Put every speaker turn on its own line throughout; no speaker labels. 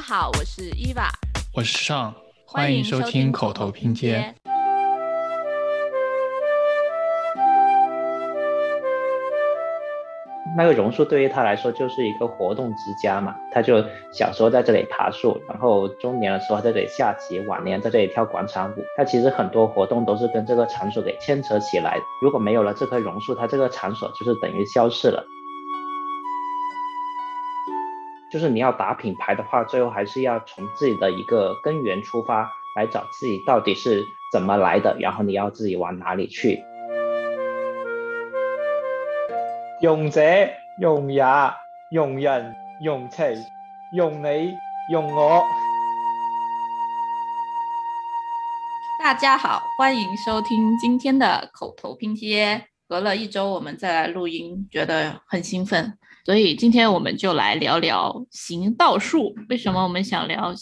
家好，我是伊娃，
我是尚，欢迎收听口头拼接。
那个榕树对于他来说就是一个活动之家嘛，他就小时候在这里爬树，然后中年的时候在这里下棋，晚年在这里跳广场舞。他其实很多活动都是跟这个场所给牵扯起来。如果没有了这棵榕树，他这个场所就是等于消失了。就是你要打品牌的话，最后还是要从自己的一个根源出发，来找自己到底是怎么来的，然后你要自己往哪里去。
用者用也，用人用其，用你用我。
大家好，欢迎收听今天的口头拼贴。隔了一周，我们再来录音，觉得很兴奋，所以今天我们就来聊聊行道树。为什么我们想聊？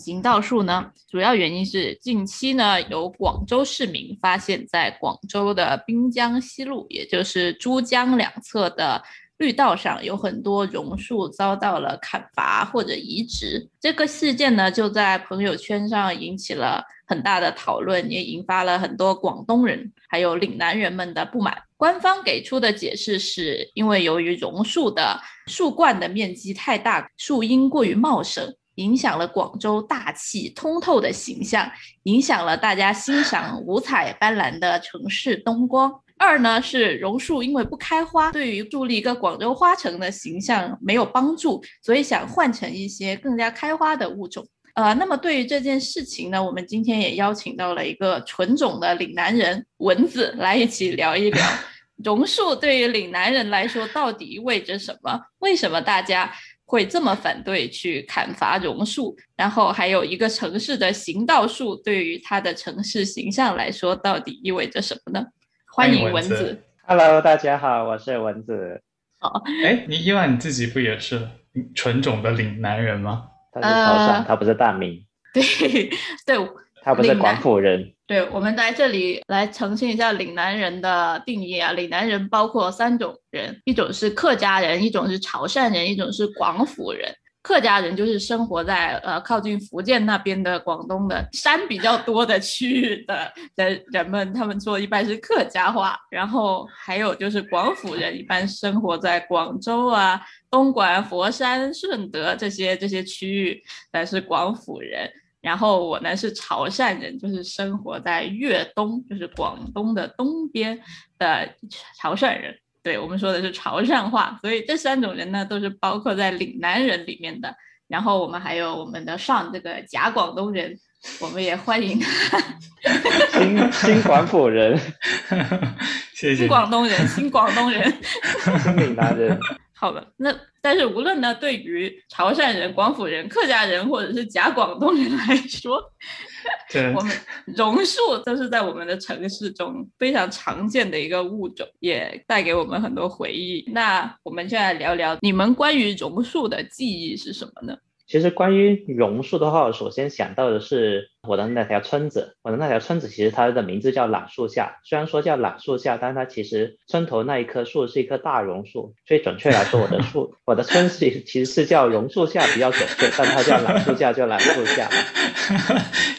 行道树呢，主要原因是近期呢，有广州市民发现，在广州的滨江西路，也就是珠江两侧的绿道上，有很多榕树遭到了砍伐或者移植。这个事件呢，就在朋友圈上引起了很大的讨论，也引发了很多广东人还有岭南人们的不满。官方给出的解释是，因为由于榕树的树冠的面积太大，树荫过于茂盛。影响了广州大气通透的形象，影响了大家欣赏五彩斑斓的城市灯光。二呢是榕树因为不开花，对于树立一个广州花城的形象没有帮助，所以想换成一些更加开花的物种。呃，那么对于这件事情呢，我们今天也邀请到了一个纯种的岭南人蚊子来一起聊一聊 榕树对于岭南人来说到底意味着什么？为什么大家？会这么反对去砍伐榕树，然后还有一个城市的行道树，对于它的城市形象来说，到底意味着什么呢？欢迎蚊子。
Hello，大家好，我是蚊子。
好，
哎，你伊万你自己不也是纯种的岭南人吗？
他是潮汕，他不是大明。
对对。
他不是广府人。
对，我们在这里来澄清一下岭南人的定义啊。岭南人包括三种人，一种是客家人，一种是潮汕人，一种是广府人。客家人就是生活在呃靠近福建那边的广东的山比较多的区域的的人们，他们说一般是客家话。然后还有就是广府人，一般生活在广州啊、东莞、佛山、顺德这些这些区域，但是广府人。然后我呢是潮汕人，就是生活在粤东，就是广东的东边的潮汕人。对我们说的是潮汕话，所以这三种人呢都是包括在岭南人里面的。然后我们还有我们的上这个假广东人，我们也欢迎
新新广府人，
谢谢
新广东人，新广东人，
新岭南人。
好的，那但是无论呢，对于潮汕人、广府人、客家人，或者是假广东人来说，对我们榕树都是在我们的城市中非常常见的一个物种，也带给我们很多回忆。那我们现在聊聊你们关于榕树的记忆是什么呢？
其实关于榕树的话，我首先想到的是我的那条村子。我的那条村子其实它的名字叫榄树下，虽然说叫榄树下，但它其实村头那一棵树是一棵大榕树。所以准确来说，我的树，我的村是其实是叫榕树下比较准确，但它叫榄树下就朗树下，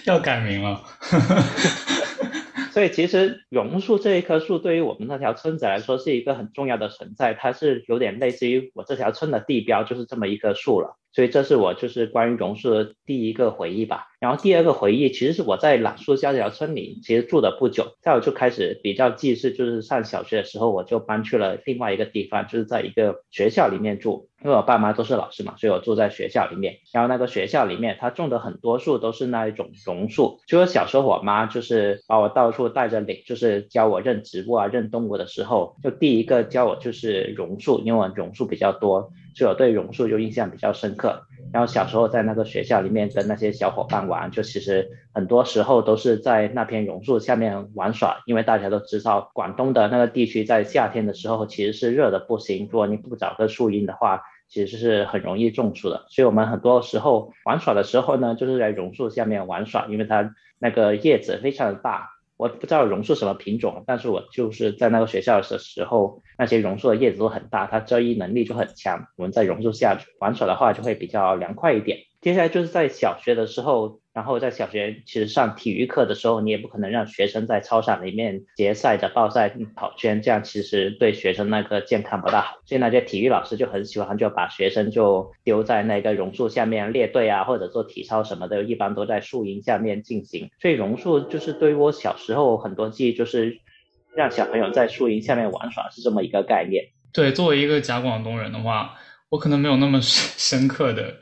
要改名了。
所以其实榕树这一棵树对于我们那条村子来说是一个很重要的存在，它是有点类似于我这条村的地标，就是这么一棵树了。所以这是我就是关于榕树的第一个回忆吧。然后第二个回忆其实是我在朗树下这条村里其实住的不久，在我就开始比较记事，就是上小学的时候我就搬去了另外一个地方，就是在一个学校里面住。因为我爸妈都是老师嘛，所以我住在学校里面。然后那个学校里面，它种的很多树都是那一种榕树。就是小时候我妈就是把我到处带着领，就是教我认植物啊、认动物的时候，就第一个教我就是榕树，因为我榕树比较多。所以我对榕树就印象比较深刻。然后小时候在那个学校里面跟那些小伙伴玩，就其实很多时候都是在那片榕树下面玩耍。因为大家都知道，广东的那个地区在夏天的时候其实是热的不行，如果你不找个树荫的话，其实是很容易中暑的。所以我们很多时候玩耍的时候呢，就是在榕树下面玩耍，因为它那个叶子非常的大。我不知道榕树什么品种，但是我就是在那个学校的时候，那些榕树的叶子都很大，它遮阴能力就很强。我们在榕树下玩耍的话，就会比较凉快一点。接下来就是在小学的时候，然后在小学其实上体育课的时候，你也不可能让学生在操场里面结赛的报赛跑圈，这样其实对学生那个健康不大好。所以那些体育老师就很喜欢，就把学生就丢在那个榕树下面列队啊，或者做体操什么的，一般都在树荫下面进行。所以榕树就是对于我小时候很多记忆，就是让小朋友在树荫下面玩耍，是这么一个概念。
对，作为一个假广东人的话，我可能没有那么 深刻的。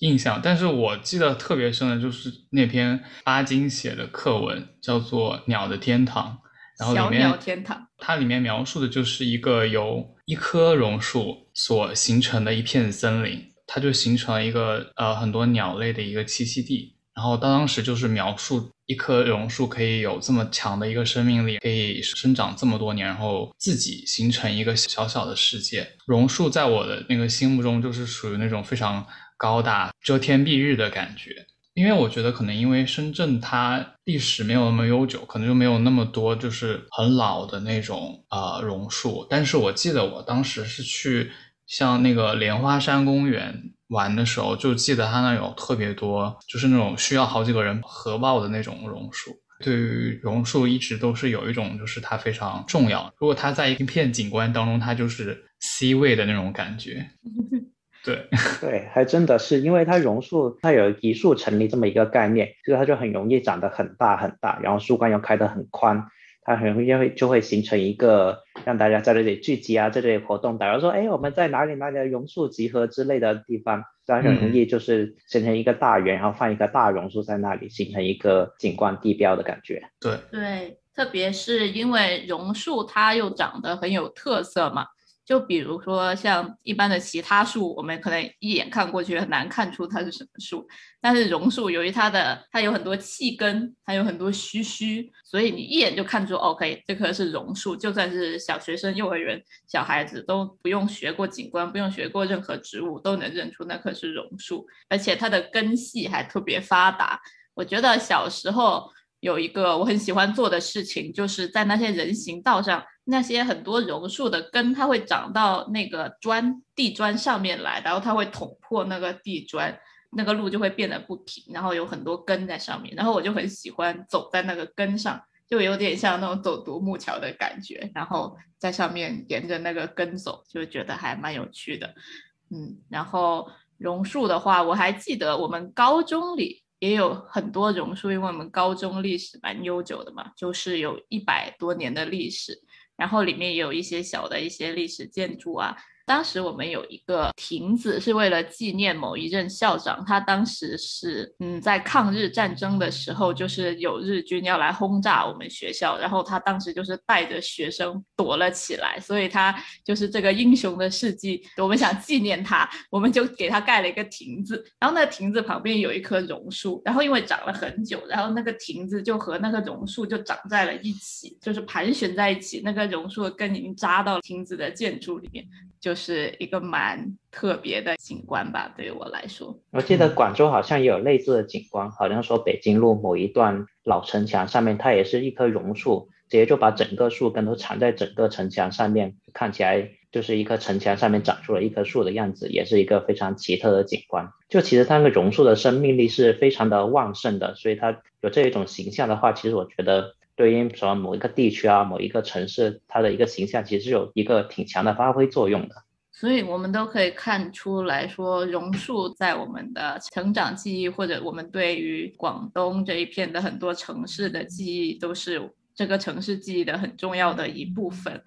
印象，但是我记得特别深的就是那篇巴金写的课文，叫做《鸟的天堂》，然后里面
小鸟天堂，
它里面描述的就是一个由一棵榕树所形成的一片森林，它就形成了一个呃很多鸟类的一个栖息地。然后当时就是描述一棵榕树可以有这么强的一个生命力，可以生长这么多年，然后自己形成一个小小的世界。榕树在我的那个心目中就是属于那种非常。高大遮天蔽日的感觉，因为我觉得可能因为深圳它历史没有那么悠久，可能就没有那么多就是很老的那种呃榕树。但是我记得我当时是去像那个莲花山公园玩的时候，就记得它那有特别多，就是那种需要好几个人合抱的那种榕树。对于榕树一直都是有一种就是它非常重要，如果它在一片景观当中，它就是 C 位的那种感觉。对
对，还真的是，因为它榕树它有一树成林这么一个概念，所以它就很容易长得很大很大，然后树冠又开得很宽，它很容易会就会形成一个让大家在这里聚集啊，在这里活动。假如说，哎，我们在哪里哪里的榕树集合之类的地方，它很容易就是形成一个大圆，然后放一个大榕树在那里，形成一个景观地标的感觉。
对
对，特别是因为榕树它又长得很有特色嘛。就比如说像一般的其他树，我们可能一眼看过去很难看出它是什么树，但是榕树由于它的它有很多气根，它有很多须须，所以你一眼就看出，OK，这棵是榕树。就算是小学生、幼儿园小孩子都不用学过景观，不用学过任何植物，都能认出那棵是榕树，而且它的根系还特别发达。我觉得小时候。有一个我很喜欢做的事情，就是在那些人行道上，那些很多榕树的根，它会长到那个砖地砖上面来，然后它会捅破那个地砖，那个路就会变得不平，然后有很多根在上面，然后我就很喜欢走在那个根上，就有点像那种走独木桥的感觉，然后在上面沿着那个根走，就觉得还蛮有趣的，嗯，然后榕树的话，我还记得我们高中里。也有很多榕树，因为我们高中历史蛮悠久的嘛，就是有一百多年的历史，然后里面也有一些小的一些历史建筑啊。当时我们有一个亭子，是为了纪念某一任校长，他当时是嗯在抗日战争的时候，就是有日军要来轰炸我们学校，然后他当时就是带着学生躲了起来，所以他就是这个英雄的事迹，我们想纪念他，我们就给他盖了一个亭子，然后那个亭子旁边有一棵榕树，然后因为长了很久，然后那个亭子就和那个榕树就长在了一起，就是盘旋在一起，那个榕树的根已经扎到亭子的建筑里面，就。是一个蛮特别的景观吧，对于我来说。
我记得广州好像也有类似的景观，好像说北京路某一段老城墙上面，它也是一棵榕树，直接就把整个树根都藏在整个城墙上面，看起来就是一棵城墙上面长出了一棵树的样子，也是一个非常奇特的景观。就其实它那个榕树的生命力是非常的旺盛的，所以它有这一种形象的话，其实我觉得。对应什么某一个地区啊，某一个城市，它的一个形象其实有一个挺强的发挥作用的。
所以，我们都可以看出来说，榕树在我们的成长记忆，或者我们对于广东这一片的很多城市的记忆，都是这个城市记忆的很重要的一部分。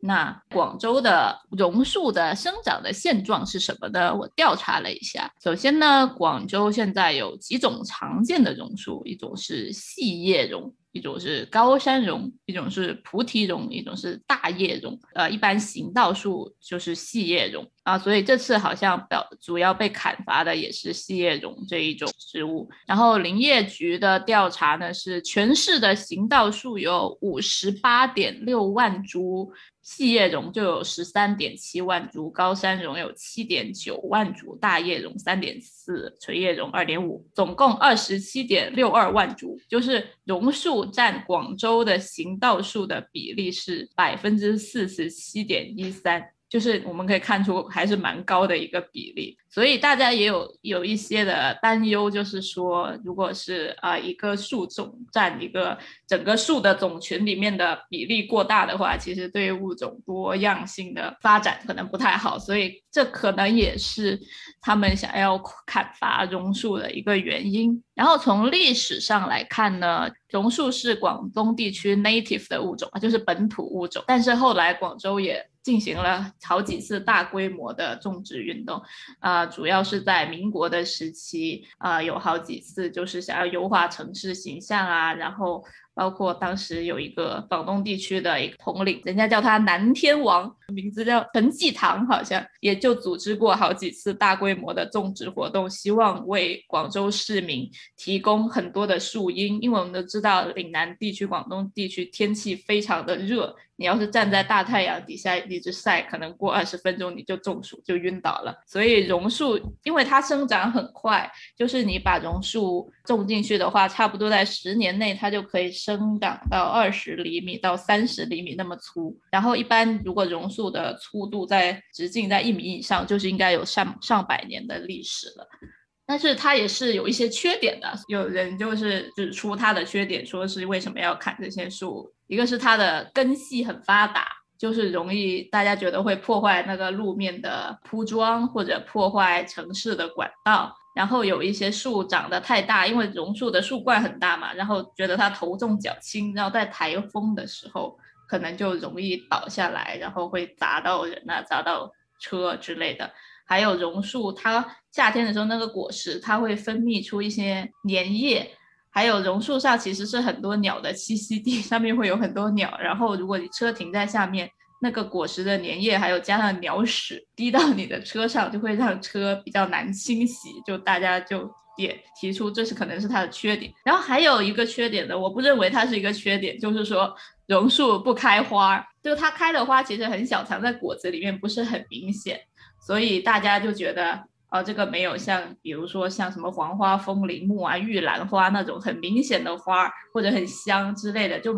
那广州的榕树的生长的现状是什么呢？我调查了一下，首先呢，广州现在有几种常见的榕树，一种是细叶榕。一种是高山榕，一种是菩提榕，一种是大叶榕。呃，一般行道树就是细叶榕啊，所以这次好像表主要被砍伐的也是细叶榕这一种植物。然后林业局的调查呢是全市的行道树有五十八点六万株。细叶榕就有十三点七万株，高山榕有七点九万株，大叶榕三点四，垂叶榕二点五，总共二十七点六二万株。就是榕树占广州的行道树的比例是百分之四十七点一三，就是我们可以看出还是蛮高的一个比例。所以大家也有有一些的担忧，就是说，如果是啊一个树种占一个整个树的种群里面的比例过大的话，其实对物种多样性的发展可能不太好。所以这可能也是他们想要砍伐榕树的一个原因。然后从历史上来看呢，榕树是广东地区 native 的物种啊，就是本土物种。但是后来广州也进行了好几次大规模的种植运动，啊，主要是在民国的时期，啊，有好几次就是想要优化城市形象啊，然后。包括当时有一个广东地区的一个统领，人家叫他南天王，名字叫陈继堂，好像也就组织过好几次大规模的种植活动，希望为广州市民提供很多的树荫。因为我们都知道岭南地区、广东地区天气非常的热，你要是站在大太阳底下一直晒，可能过二十分钟你就中暑就晕倒了。所以榕树，因为它生长很快，就是你把榕树种进去的话，差不多在十年内它就可以。生长到二十厘米到三十厘米那么粗，然后一般如果榕树的粗度在直径在一米以上，就是应该有上上百年的历史了。但是它也是有一些缺点的，有人就是指出它的缺点，说是为什么要砍这些树？一个是它的根系很发达，就是容易大家觉得会破坏那个路面的铺装或者破坏城市的管道。然后有一些树长得太大，因为榕树的树冠很大嘛，然后觉得它头重脚轻，然后在台风的时候可能就容易倒下来，然后会砸到人啊，砸到车之类的。还有榕树，它夏天的时候那个果实它会分泌出一些粘液，还有榕树上其实是很多鸟的栖息地，上面会有很多鸟，然后如果你车停在下面。那个果实的粘液，还有加上鸟屎滴到你的车上，就会让车比较难清洗。就大家就也提出这是可能是它的缺点。然后还有一个缺点呢，我不认为它是一个缺点，就是说榕树不开花，就它开的花其实很小，藏在果子里面不是很明显，所以大家就觉得。哦，这个没有像，比如说像什么黄花风铃木啊、玉兰花那种很明显的花，或者很香之类的，就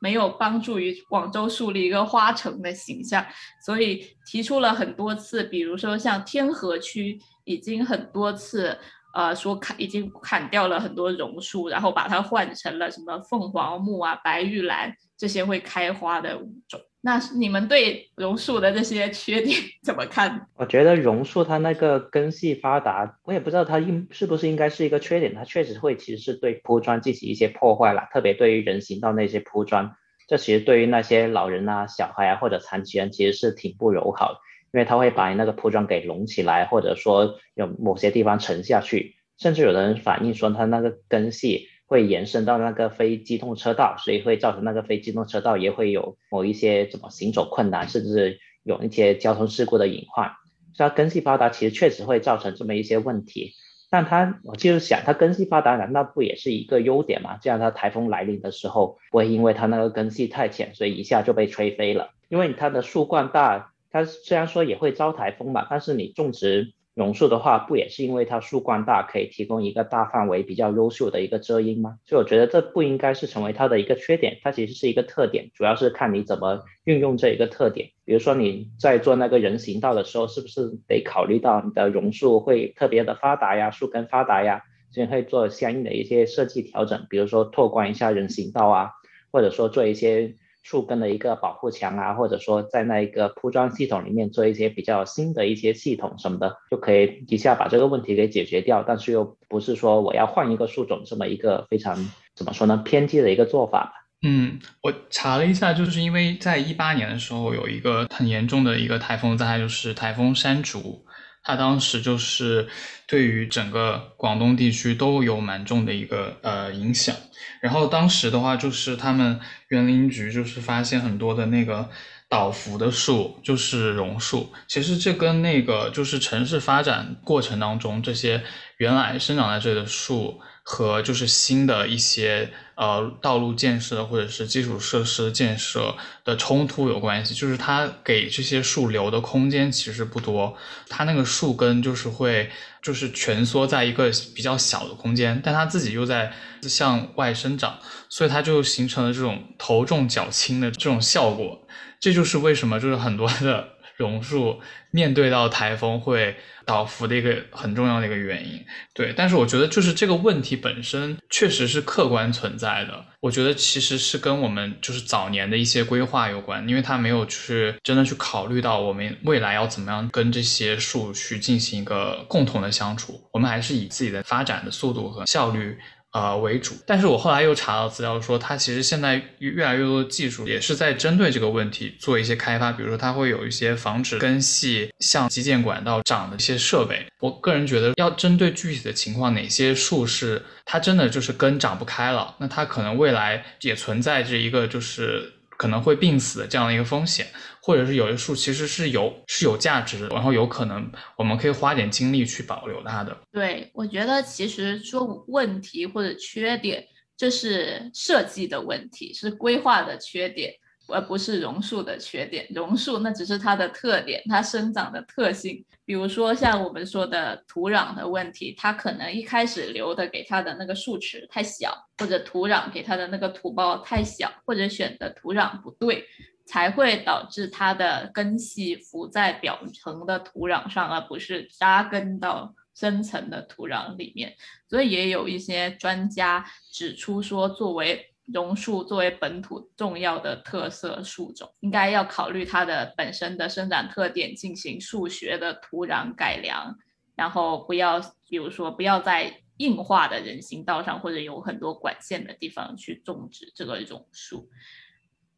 没有帮助于广州树立一个花城的形象。所以提出了很多次，比如说像天河区已经很多次，呃，说砍已经砍掉了很多榕树，然后把它换成了什么凤凰木啊、白玉兰这些会开花的物种。那你们对榕树的这些缺点 怎么看？
我觉得榕树它那个根系发达，我也不知道它应是不是应该是一个缺点。它确实会其实是对铺砖进行一些破坏了，特别对于人行道那些铺砖，这其实对于那些老人啊、小孩啊或者残疾人其实是挺不友好的，因为它会把你那个铺砖给隆起来，或者说有某些地方沉下去，甚至有的人反映说它那个根系。会延伸到那个非机动车道，所以会造成那个非机动车道也会有某一些怎么行走困难，甚至有一些交通事故的隐患。所以它根系发达其实确实会造成这么一些问题。但它我就是想，它根系发达难道不也是一个优点吗？这样它台风来临的时候不会因为它那个根系太浅，所以一下就被吹飞了。因为它的树冠大，它虽然说也会招台风吧，但是你种植。榕树的话，不也是因为它树冠大，可以提供一个大范围比较优秀的一个遮阴吗？所以我觉得这不应该是成为它的一个缺点，它其实是一个特点，主要是看你怎么运用这一个特点。比如说你在做那个人行道的时候，是不是得考虑到你的榕树会特别的发达呀，树根发达呀，所以会做相应的一些设计调整，比如说拓宽一下人行道啊，或者说做一些。树根的一个保护墙啊，或者说在那一个铺装系统里面做一些比较新的一些系统什么的，就可以一下把这个问题给解决掉。但是又不是说我要换一个树种这么一个非常怎么说呢偏激的一个做法？
嗯，我查了一下，就是因为在一八年的时候有一个很严重的一个台风灾害，就是台风山竹。它当时就是对于整个广东地区都有蛮重的一个呃影响，然后当时的话就是他们园林局就是发现很多的那个倒伏的树，就是榕树，其实这跟那个就是城市发展过程当中这些原来生长在这里的树。和就是新的一些呃道路建设或者是基础设施建设的冲突有关系，就是它给这些树留的空间其实不多，它那个树根就是会就是蜷缩在一个比较小的空间，但它自己又在向外生长，所以它就形成了这种头重脚轻的这种效果，这就是为什么就是很多的。榕树面对到台风会倒伏的一个很重要的一个原因。对，但是我觉得就是这个问题本身确实是客观存在的。我觉得其实是跟我们就是早年的一些规划有关，因为它没有去真的去考虑到我们未来要怎么样跟这些树去进行一个共同的相处。我们还是以自己的发展的速度和效率。呃为主，但是我后来又查到资料说，它其实现在越来越多的技术也是在针对这个问题做一些开发，比如说它会有一些防止根系向基建管道长的一些设备。我个人觉得，要针对具体的情况，哪些树是它真的就是根长不开了，那它可能未来也存在着一个就是可能会病死的这样的一个风险。或者是有些树其实是有是有价值的，然后有可能我们可以花点精力去保留它的。
对，我觉得其实说问题或者缺点，这是设计的问题，是规划的缺点，而不是榕树的缺点。榕树那只是它的特点，它生长的特性。比如说像我们说的土壤的问题，它可能一开始留的给它的那个树池太小，或者土壤给它的那个土包太小，或者选的土壤不对。才会导致它的根系浮在表层的土壤上，而不是扎根到深层的土壤里面。所以也有一些专家指出说，作为榕树，作为本土重要的特色树种，应该要考虑它的本身的生长特点，进行数学的土壤改良，然后不要，比如说不要在硬化的人行道上或者有很多管线的地方去种植这个榕树。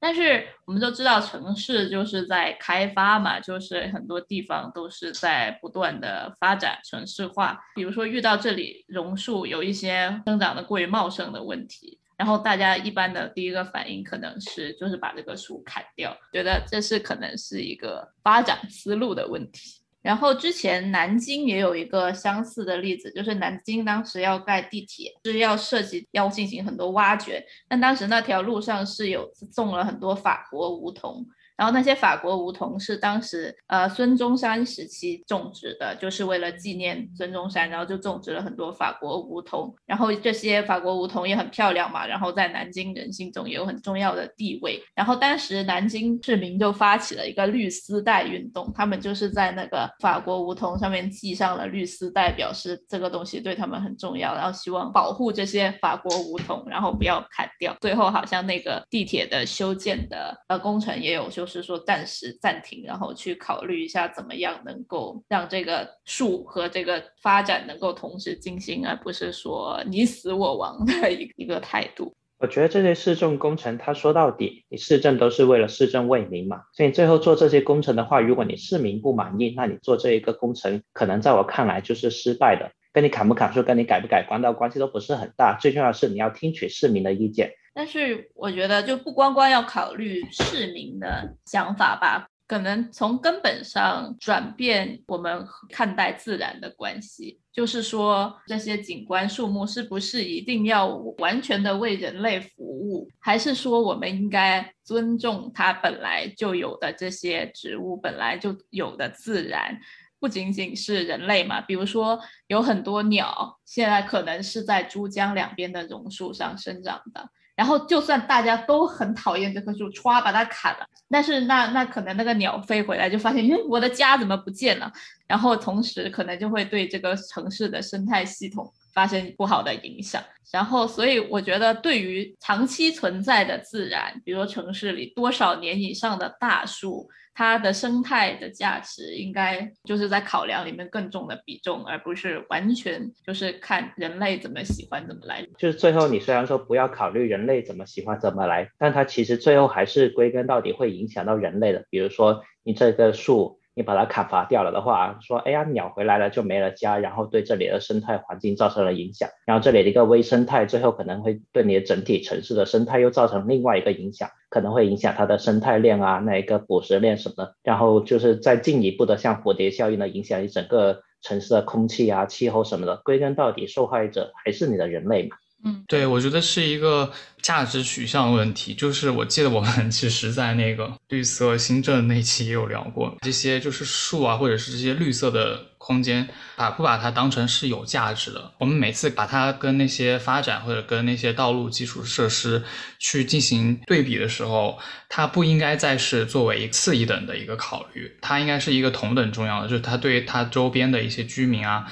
但是我们都知道，城市就是在开发嘛，就是很多地方都是在不断的发展城市化。比如说遇到这里榕树有一些生长的过于茂盛的问题，然后大家一般的第一个反应可能是就是把这个树砍掉，觉得这是可能是一个发展思路的问题。然后之前南京也有一个相似的例子，就是南京当时要盖地铁，是要涉及要进行很多挖掘，但当时那条路上是有种了很多法国梧桐。然后那些法国梧桐是当时呃孙中山时期种植的，就是为了纪念孙中山，然后就种植了很多法国梧桐。然后这些法国梧桐也很漂亮嘛，然后在南京人心中也有很重要的地位。然后当时南京市民就发起了一个绿丝带运动，他们就是在那个法国梧桐上面系上了绿丝带，表示这个东西对他们很重要，然后希望保护这些法国梧桐，然后不要砍掉。最后好像那个地铁的修建的呃工程也有就。是说暂时暂停，然后去考虑一下怎么样能够让这个树和这个发展能够同时进行，而不是说你死我亡的一一个态度。
我觉得这些市政工程，他说到底，你市政都是为了市政为民嘛，所以最后做这些工程的话，如果你市民不满意，那你做这一个工程，可能在我看来就是失败的。跟你砍不砍树，跟你改不改光道关系都不是很大，最重要的是你要听取市民的意见。
但是我觉得就不光光要考虑市民的想法吧，可能从根本上转变我们看待自然的关系，就是说这些景观树木是不是一定要完全的为人类服务，还是说我们应该尊重它本来就有的这些植物本来就有的自然。不仅仅是人类嘛，比如说有很多鸟，现在可能是在珠江两边的榕树上生长的。然后就算大家都很讨厌这棵树，歘把它砍了，但是那那可能那个鸟飞回来就发现，哎，我的家怎么不见了？然后同时可能就会对这个城市的生态系统发生不好的影响。然后所以我觉得，对于长期存在的自然，比如说城市里多少年以上的大树。它的生态的价值应该就是在考量里面更重的比重，而不是完全就是看人类怎么喜欢怎么来。
就是最后你虽然说不要考虑人类怎么喜欢怎么来，但它其实最后还是归根到底会影响到人类的。比如说你这个树。你把它砍伐掉了的话，说哎呀，鸟回来了就没了家，然后对这里的生态环境造成了影响，然后这里的一个微生态最后可能会对你的整体城市的生态又造成另外一个影响，可能会影响它的生态链啊，那一个捕食链什么的，然后就是再进一步的像蝴蝶效应的影响你整个城市的空气啊、气候什么的，归根到底受害者还是你的人类嘛。
嗯，
对，我觉得是一个价值取向问题。就是我记得我们 其实，在那个绿色新政那期也有聊过，这些就是树啊，或者是这些绿色的空间，把不把它当成是有价值的。我们每次把它跟那些发展或者跟那些道路基础设施去进行对比的时候，它不应该再是作为次一等的一个考虑，它应该是一个同等重要的，就是它对它周边的一些居民啊。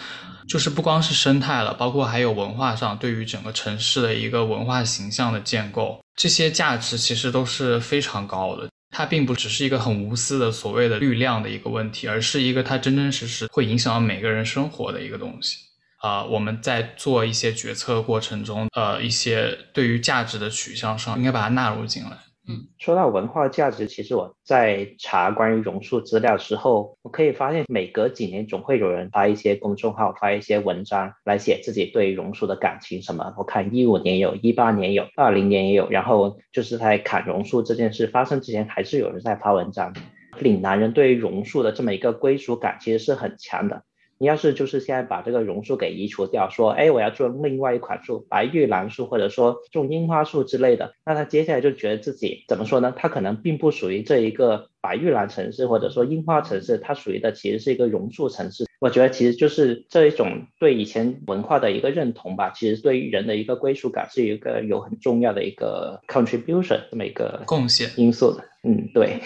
就是不光是生态了，包括还有文化上对于整个城市的一个文化形象的建构，这些价值其实都是非常高的。它并不只是一个很无私的所谓的绿量的一个问题，而是一个它真真实实会影响到每个人生活的一个东西。啊，我们在做一些决策过程中，呃，一些对于价值的取向上，应该把它纳入进来。
嗯，说到文化价值，其实我在查关于榕树资料的时候，我可以发现每隔几年总会有人发一些公众号发一些文章来写自己对榕树的感情什么。我看一五年有，一八年有，二零年也有，然后就是在砍榕树这件事发生之前，还是有人在发文章。岭南人对于榕树的这么一个归属感其实是很强的。你要是就是现在把这个榕树给移除掉，说，哎，我要种另外一款树，白玉兰树，或者说种樱花树之类的，那他接下来就觉得自己怎么说呢？他可能并不属于这一个白玉兰城市，或者说樱花城市，它属于的其实是一个榕树城市。我觉得其实就是这一种对以前文化的一个认同吧，其实对于人的一个归属感是一个有很重要的一个 contribution 这么一个
贡献
因素的。嗯，对。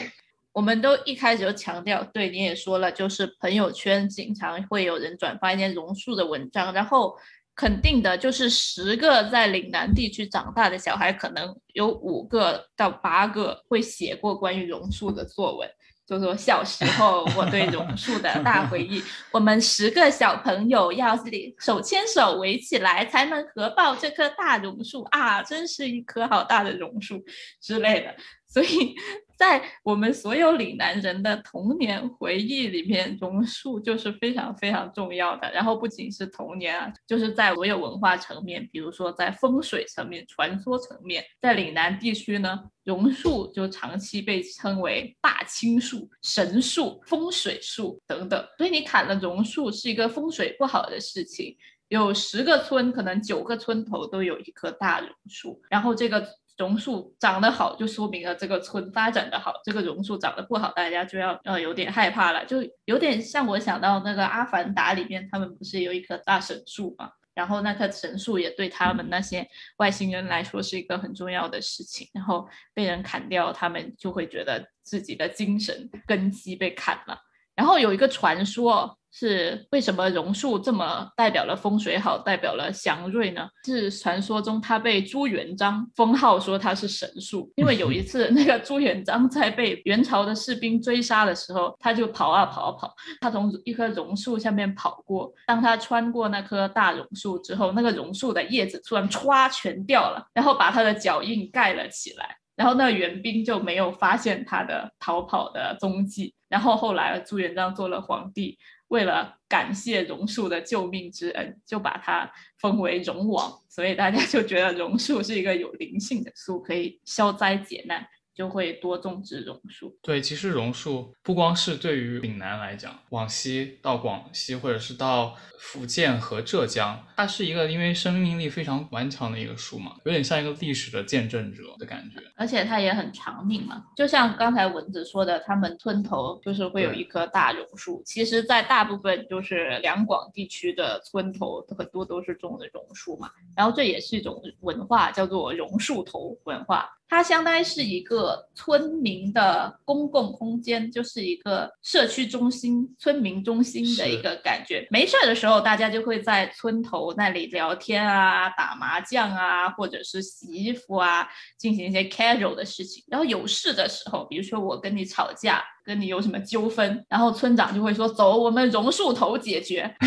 我们都一开始就强调，对你也说了，就是朋友圈经常会有人转发一些榕树的文章，然后肯定的就是十个在岭南地区长大的小孩，可能有五个到八个会写过关于榕树的作文。就说小时候我对榕树的大回忆，我们十个小朋友要手牵手围起来才能合抱这棵大榕树啊，真是一棵好大的榕树之类的，所以。在我们所有岭南人的童年回忆里面，榕树就是非常非常重要的。然后不仅是童年啊，就是在所有文化层面，比如说在风水层面、传说层面，在岭南地区呢，榕树就长期被称为大青树、神树、风水树等等。所以你砍了榕树是一个风水不好的事情。有十个村，可能九个村头都有一棵大榕树，然后这个。榕树长得好，就说明了这个村发展的好。这个榕树长得不好，大家就要呃有点害怕了，就有点像我想到那个《阿凡达》里面，他们不是有一棵大神树嘛？然后那棵神树也对他们那些外星人来说是一个很重要的事情。然后被人砍掉，他们就会觉得自己的精神根基被砍了。然后有一个传说。是为什么榕树这么代表了风水好，代表了祥瑞呢？是传说中他被朱元璋封号说他是神树，因为有一次那个朱元璋在被元朝的士兵追杀的时候，他就跑啊跑啊跑，他从一棵榕树下面跑过，当他穿过那棵大榕树之后，那个榕树的叶子突然歘全掉了，然后把他的脚印盖了起来。然后那援兵就没有发现他的逃跑的踪迹。然后后来朱元璋做了皇帝，为了感谢榕树的救命之恩，就把它封为榕王。所以大家就觉得榕树是一个有灵性的树，可以消灾解难。就会多种植榕树。
对，其实榕树不光是对于岭南来讲，往西到广西，或者是到福建和浙江，它是一个因为生命力非常顽强的一个树嘛，有点像一个历史的见证者的感觉。
而且它也很长命嘛，就像刚才蚊子说的，他们村头就是会有一棵大榕树。其实，在大部分就是两广地区的村头，很多都是种的榕树嘛。然后这也是一种文化，叫做榕树头文化。它相当于是一个村民的公共空间，就是一个社区中心、村民中心的一个感觉。没事儿的时候，大家就会在村头那里聊天啊、打麻将啊，或者是洗衣服啊，进行一些 casual 的事情。然后有事的时候，比如说我跟你吵架，跟你有什么纠纷，然后村长就会说：“走，我们榕树头解决。”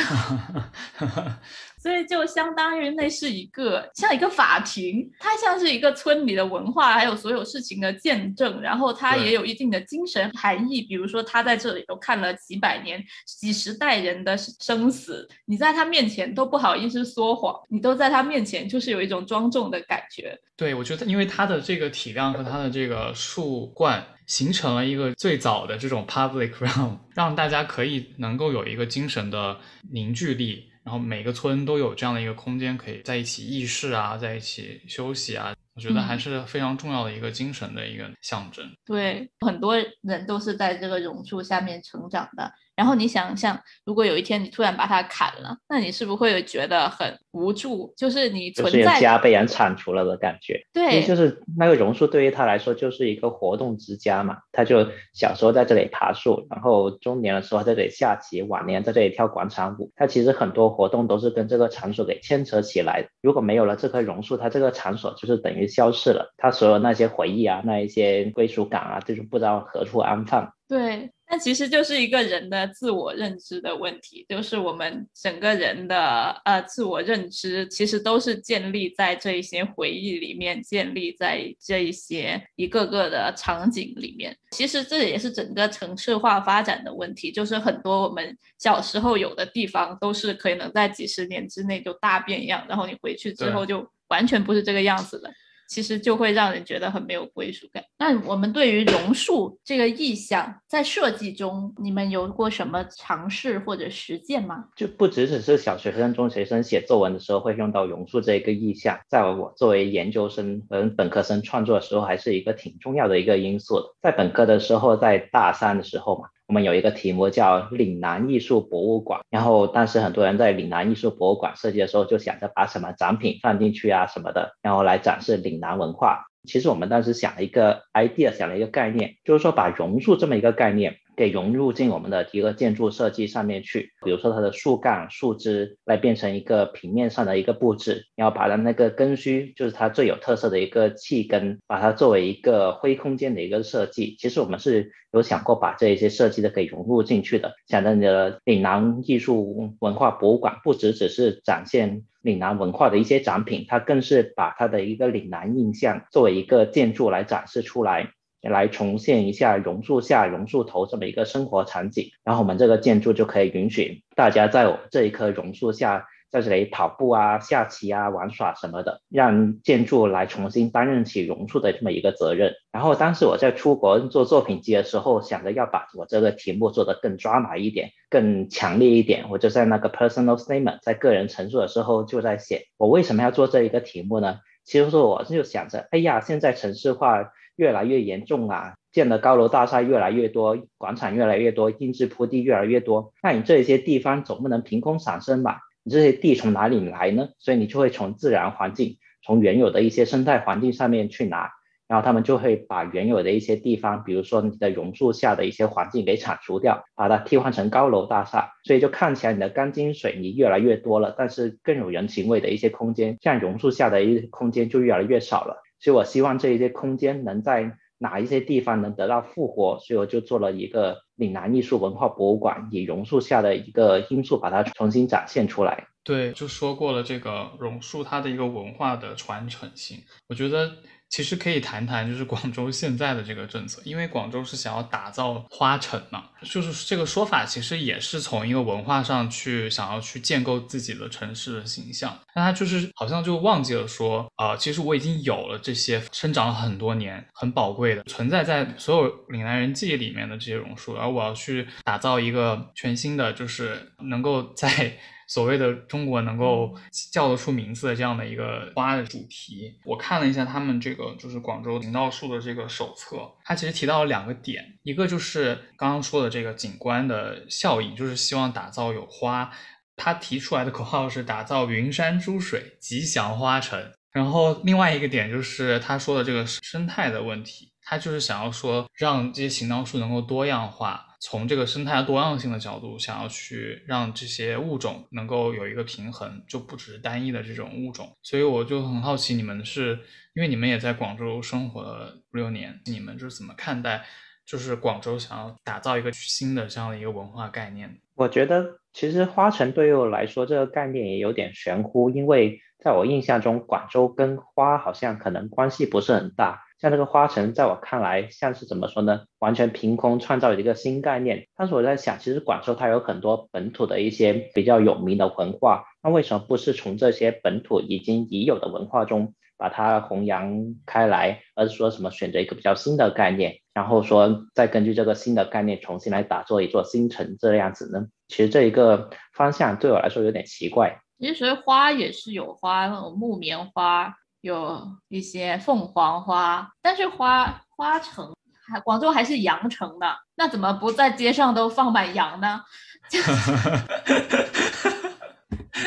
所以就相当于那是一个像一个法庭，它像是一个村里的文化，还有所有事情的见证，然后它也有一定的精神含义。比如说，他在这里都看了几百年、几十代人的生死，你在他面前都不好意思说谎，你都在他面前就是有一种庄重的感觉。
对，我觉得因为它的这个体量和它的这个树冠，形成了一个最早的这种 public realm，让大家可以能够有一个精神的凝聚力。然后每个村都有这样的一个空间，可以在一起议事啊，在一起休息啊。我觉得还是非常重要的一个精神的一个象征。
对，很多人都是在这个榕树下面成长的。然后你想想，如果有一天你突然把它砍了，那你是不是会觉得很无助？就是你存在
家被人铲除了的感觉。
对，
就是那个榕树对于他来说就是一个活动之家嘛。他就小时候在这里爬树，然后中年的时候在这里下棋，晚年在这里跳广场舞。他其实很多活动都是跟这个场所给牵扯起来。如果没有了这棵榕树，他这个场所就是等于消失了。他所有那些回忆啊，那一些归属感啊，就是不知道何处安放。
对。那其实就是一个人的自我认知的问题，就是我们整个人的呃自我认知，其实都是建立在这一些回忆里面，建立在这一些一个个的场景里面。其实这也是整个城市化发展的问题，就是很多我们小时候有的地方，都是可能在几十年之内就大变样，然后你回去之后就完全不是这个样子了。其实就会让人觉得很没有归属感。那我们对于榕树这个意象，在设计中，你们有过什么尝试或者实践吗？
就不只只是小学生、中学生写作文的时候会用到榕树这个意象，在我作为研究生和本科生创作的时候，还是一个挺重要的一个因素的。在本科的时候，在大三的时候嘛。我们有一个题目叫岭南艺术博物馆，然后当时很多人在岭南艺术博物馆设计的时候，就想着把什么展品放进去啊什么的，然后来展示岭南文化。其实我们当时想了一个 idea，想了一个概念，就是说把榕树这么一个概念。给融入进我们的一个建筑设计上面去，比如说它的树干、树枝来变成一个平面上的一个布置，然后把它那个根须，就是它最有特色的一个气根，把它作为一个灰空间的一个设计。其实我们是有想过把这一些设计的给融入进去的。想着你的岭南艺术文化博物馆不只只是展现岭南文化的一些展品，它更是把它的一个岭南印象作为一个建筑来展示出来。来重现一下榕树下、榕树头这么一个生活场景，然后我们这个建筑就可以允许大家在我这一棵榕树下，在这里跑步啊、下棋啊、玩耍什么的，让建筑来重新担任起榕树的这么一个责任。然后当时我在出国做作品集的时候，想着要把我这个题目做得更抓马一点、更强烈一点，我就在那个 personal statement 在个人陈述的时候就在写，我为什么要做这一个题目呢？其实说我就想着，哎呀，现在城市化。越来越严重啊！建的高楼大厦越来越多，广场越来越多，印制铺地越来越多。那你这些地方总不能凭空产生吧？你这些地从哪里来呢？所以你就会从自然环境、从原有的一些生态环境上面去拿，然后他们就会把原有的一些地方，比如说你的榕树下的一些环境给铲除掉，把它替换成高楼大厦。所以就看起来你的钢筋水泥越来越多了，但是更有人情味的一些空间，像榕树下的一些空间就越来越少了。所以我希望这一些空间能在哪一些地方能得到复活，所以我就做了一个岭南艺术文化博物馆，以榕树下的一个因素把它重新展现出来。
对，就说过了这个榕树它的一个文化的传承性，我觉得。其实可以谈谈，就是广州现在的这个政策，因为广州是想要打造花城嘛，就是这个说法其实也是从一个文化上去想要去建构自己的城市的形象，但他就是好像就忘记了说，啊，其实我已经有了这些生长了很多年、很宝贵的存在在所有岭南人记忆里面的这些榕树，而我要去打造一个全新的，就是能够在。所谓的中国能够叫得出名字的这样的一个花的主题，我看了一下他们这个就是广州行道树的这个手册，它其实提到了两个点，一个就是刚刚说的这个景观的效应，就是希望打造有花，他提出来的口号是打造云山珠水吉祥花城，然后另外一个点就是他说的这个生态的问题，他就是想要说让这些行道树能够多样化。从这个生态多样性的角度，想要去让这些物种能够有一个平衡，就不只是单一的这种物种。所以我就很好奇，你们是因为你们也在广州生活了五六年，你们就是怎么看待，就是广州想要打造一个新的这样的一个文化概念？
我觉得其实花城对于我来说，这个概念也有点玄乎，因为在我印象中，广州跟花好像可能关系不是很大。像这个花城，在我看来，像是怎么说呢？完全凭空创造了一个新概念。但是我在想，其实广州它有很多本土的一些比较有名的文化，那为什么不是从这些本土已经已有的文化中把它弘扬开来，而是说什么选择一个比较新的概念，然后说再根据这个新的概念重新来打造一座新城这样子呢？其实这一个方向对我来说有点奇怪。
其实花也是有花，那种木棉花，有一些凤凰花，但是花花城还广州还是羊城的，那怎么不在街上都放满羊呢？对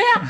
呀，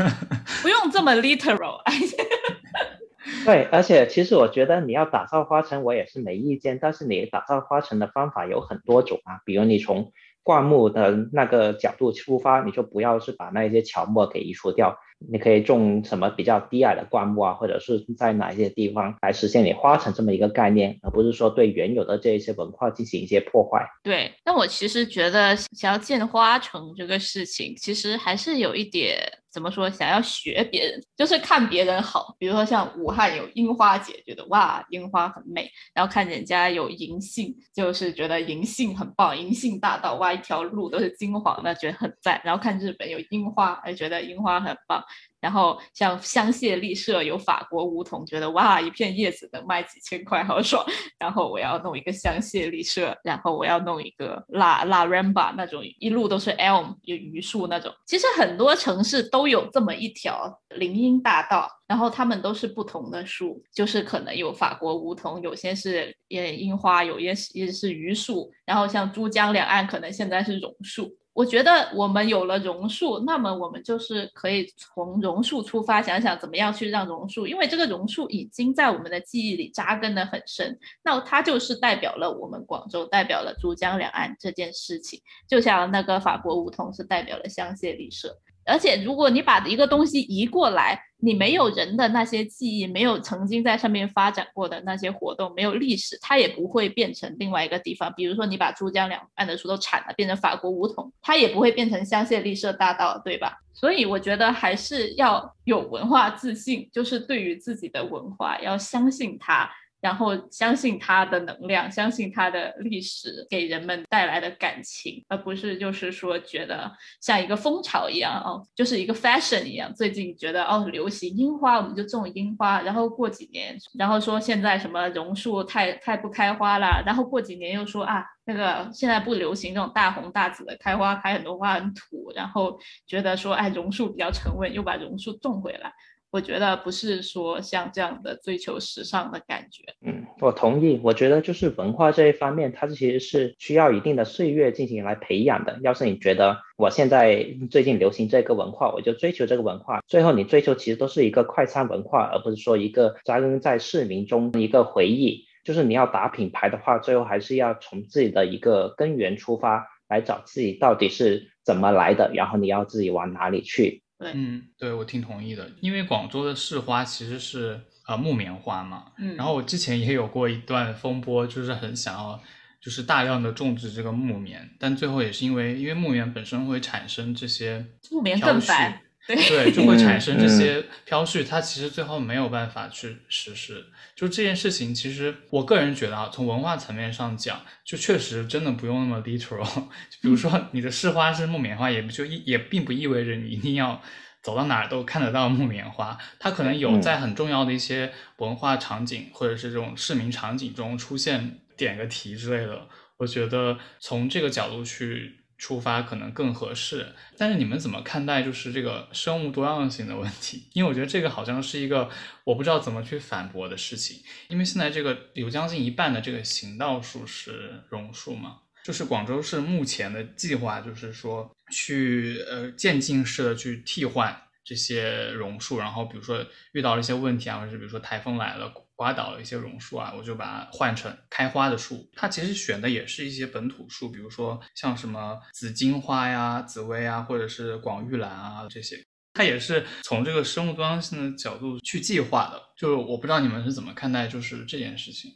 不用这么 literal。
对，而且其实我觉得你要打造花城，我也是没意见。但是你打造花城的方法有很多种啊，比如你从灌木的那个角度出发，你就不要是把那一些乔木给移除掉。你可以种什么比较低矮的灌木啊，或者是在哪一些地方来实现你花城这么一个概念，而不是说对原有的这一些文化进行一些破坏。
对，但我其实觉得想要建花城这个事情，其实还是有一点怎么说，想要学别人，就是看别人好。比如说像武汉有樱花节，觉得哇樱花很美，然后看人家有银杏，就是觉得银杏很棒，银杏大道哇一条路都是金黄的，觉得很赞。然后看日本有樱花，哎觉得樱花很棒。然后像香榭丽舍有法国梧桐，觉得哇，一片叶子能卖几千块，好爽。然后我要弄一个香榭丽舍，然后我要弄一个拉拉 ramba 那种一路都是 elm 有榆树那种。其实很多城市都有这么一条林荫大道，然后它们都是不同的树，就是可能有法国梧桐，有些是也樱花，有些也是榆树。然后像珠江两岸可能现在是榕树。我觉得我们有了榕树，那么我们就是可以从榕树出发，想想怎么样去让榕树，因为这个榕树已经在我们的记忆里扎根的很深，那它就是代表了我们广州，代表了珠江两岸这件事情，就像那个法国梧桐是代表了香榭丽舍。而且，如果你把一个东西移过来，你没有人的那些记忆，没有曾经在上面发展过的那些活动，没有历史，它也不会变成另外一个地方。比如说，你把珠江两岸的树都铲了，变成法国梧桐，它也不会变成香榭丽舍大道，对吧？所以，我觉得还是要有文化自信，就是对于自己的文化要相信它。然后相信它的能量，相信它的历史给人们带来的感情，而不是就是说觉得像一个风潮一样哦，就是一个 fashion 一样。最近觉得哦流行樱花，我们就种樱花。然后过几年，然后说现在什么榕树太太不开花了。然后过几年又说啊那个现在不流行那种大红大紫的开花，开很多花很土。然后觉得说哎榕树比较沉稳，又把榕树种回来。我觉得不是说像这样的追求时尚的感觉。
嗯，我同意。我觉得就是文化这一方面，它其实是需要一定的岁月进行来培养的。要是你觉得我现在最近流行这个文化，我就追求这个文化，最后你追求其实都是一个快餐文化，而不是说一个扎根在市民中一个回忆。就是你要打品牌的话，最后还是要从自己的一个根源出发，来找自己到底是怎么来的，然后你要自己往哪里去。
对，
嗯，对我挺同意的，因为广州的市花其实是呃木棉花嘛，嗯，然后我之前也有过一段风波，就是很想要就是大量的种植这个木棉，但最后也是因为因为木棉本身会产生这些
木棉更白。
对，就会产生这些飘絮，它其实最后没有办法去实施。就这件事情，其实我个人觉得啊，从文化层面上讲，就确实真的不用那么 literal。就比如说，你的市花是木棉花，也不就意也并不意味着你一定要走到哪儿都看得到木棉花。它可能有在很重要的一些文化场景或者是这种市民场景中出现，点个题之类的。我觉得从这个角度去。出发可能更合适，但是你们怎么看待就是这个生物多样性的问题？因为我觉得这个好像是一个我不知道怎么去反驳的事情。因为现在这个有将近一半的这个行道树是榕树嘛，就是广州市目前的计划就是说去呃渐进式的去替换这些榕树，然后比如说遇到了一些问题啊，或者是比如说台风来了。刮倒了一些榕树啊，我就把它换成开花的树。它其实选的也是一些本土树，比如说像什么紫荆花呀、紫薇啊，或者是广玉兰啊这些。它也是从这个生物多样性的角度去计划的。就是我不知道你们是怎么看待就是这件事情。